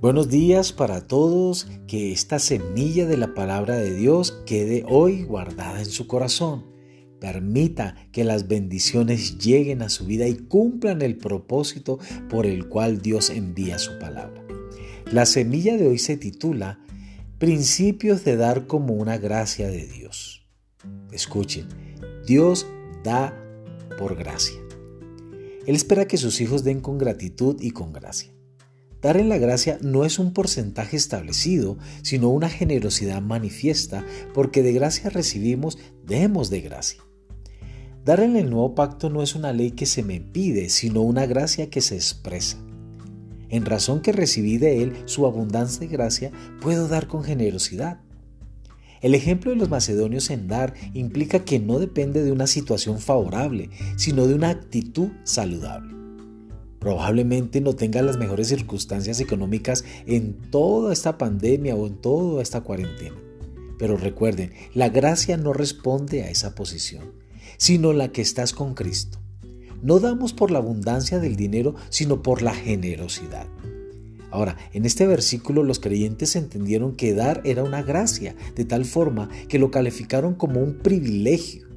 Buenos días para todos, que esta semilla de la palabra de Dios quede hoy guardada en su corazón. Permita que las bendiciones lleguen a su vida y cumplan el propósito por el cual Dios envía su palabra. La semilla de hoy se titula Principios de dar como una gracia de Dios. Escuchen, Dios da por gracia. Él espera que sus hijos den con gratitud y con gracia. Dar en la gracia no es un porcentaje establecido, sino una generosidad manifiesta, porque de gracia recibimos, demos de gracia. Dar en el nuevo pacto no es una ley que se me pide, sino una gracia que se expresa. En razón que recibí de Él su abundancia de gracia, puedo dar con generosidad. El ejemplo de los macedonios en dar implica que no depende de una situación favorable, sino de una actitud saludable. Probablemente no tenga las mejores circunstancias económicas en toda esta pandemia o en toda esta cuarentena. Pero recuerden, la gracia no responde a esa posición, sino la que estás con Cristo. No damos por la abundancia del dinero, sino por la generosidad. Ahora, en este versículo los creyentes entendieron que dar era una gracia, de tal forma que lo calificaron como un privilegio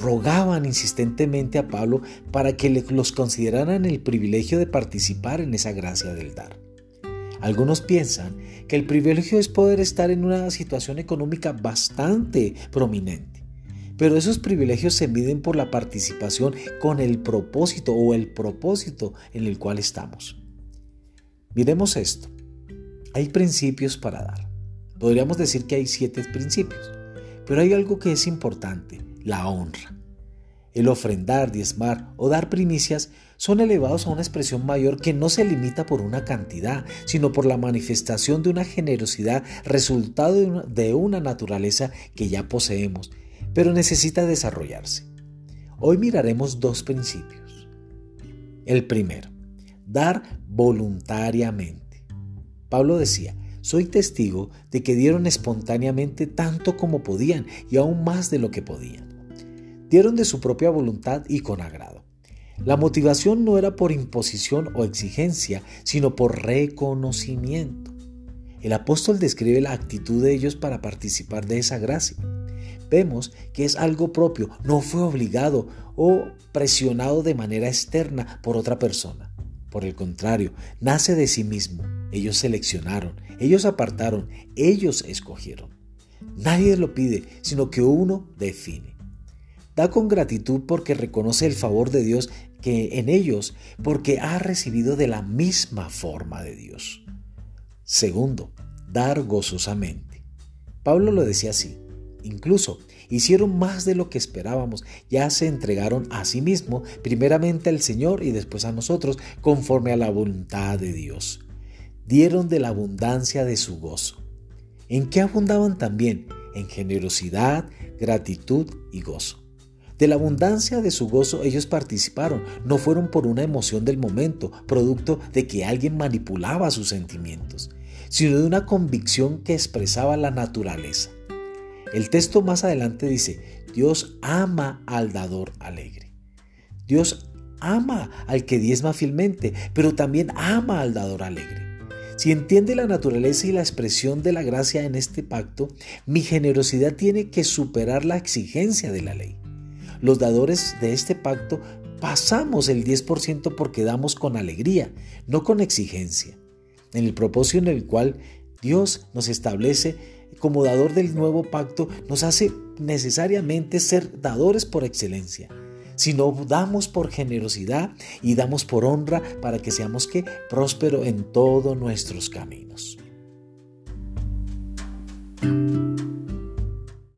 rogaban insistentemente a Pablo para que los consideraran el privilegio de participar en esa gracia del dar. Algunos piensan que el privilegio es poder estar en una situación económica bastante prominente, pero esos privilegios se miden por la participación con el propósito o el propósito en el cual estamos. Miremos esto. Hay principios para dar. Podríamos decir que hay siete principios, pero hay algo que es importante la honra. El ofrendar, diezmar o dar primicias son elevados a una expresión mayor que no se limita por una cantidad, sino por la manifestación de una generosidad resultado de una, naturaleza que ya poseemos, pero necesita desarrollarse. Hoy miraremos dos principios. El primero, dar voluntariamente. Pablo decía, soy testigo de que dieron espontáneamente tanto como podían y aún más de lo que podían dieron de su propia voluntad y con agrado. La motivación no era por imposición o exigencia, sino por reconocimiento. El apóstol describe la actitud de ellos para participar de esa gracia. Vemos que es algo propio, no fue obligado o presionado de manera externa por otra persona. Por el contrario, nace de sí mismo. Ellos seleccionaron, ellos apartaron, ellos escogieron. Nadie lo pide, sino que uno define. Da con gratitud porque reconoce el favor de Dios que en ellos, porque ha recibido de la misma forma de Dios. Segundo, dar gozosamente. Pablo lo decía así. Incluso hicieron más de lo que esperábamos, ya se entregaron a sí mismo, primeramente al Señor y después a nosotros, conforme a la voluntad de Dios. Dieron de la abundancia de su gozo. ¿En qué abundaban también? En generosidad, gratitud y gozo. De la abundancia de su gozo ellos participaron, no fueron por una emoción del momento, producto de que alguien manipulaba sus sentimientos, sino de una convicción que expresaba la naturaleza. El texto más adelante dice, Dios ama al dador alegre. Dios ama al que diezma fielmente, pero también ama al dador alegre. Si entiende la naturaleza y la expresión de la gracia en este pacto, mi generosidad tiene que superar la exigencia de la ley. Los dadores de este pacto pasamos el 10% porque damos con alegría, no con exigencia. En el propósito en el cual Dios nos establece como dador del nuevo pacto, nos hace necesariamente ser dadores por excelencia. Si no damos por generosidad y damos por honra para que seamos que próspero en todos nuestros caminos.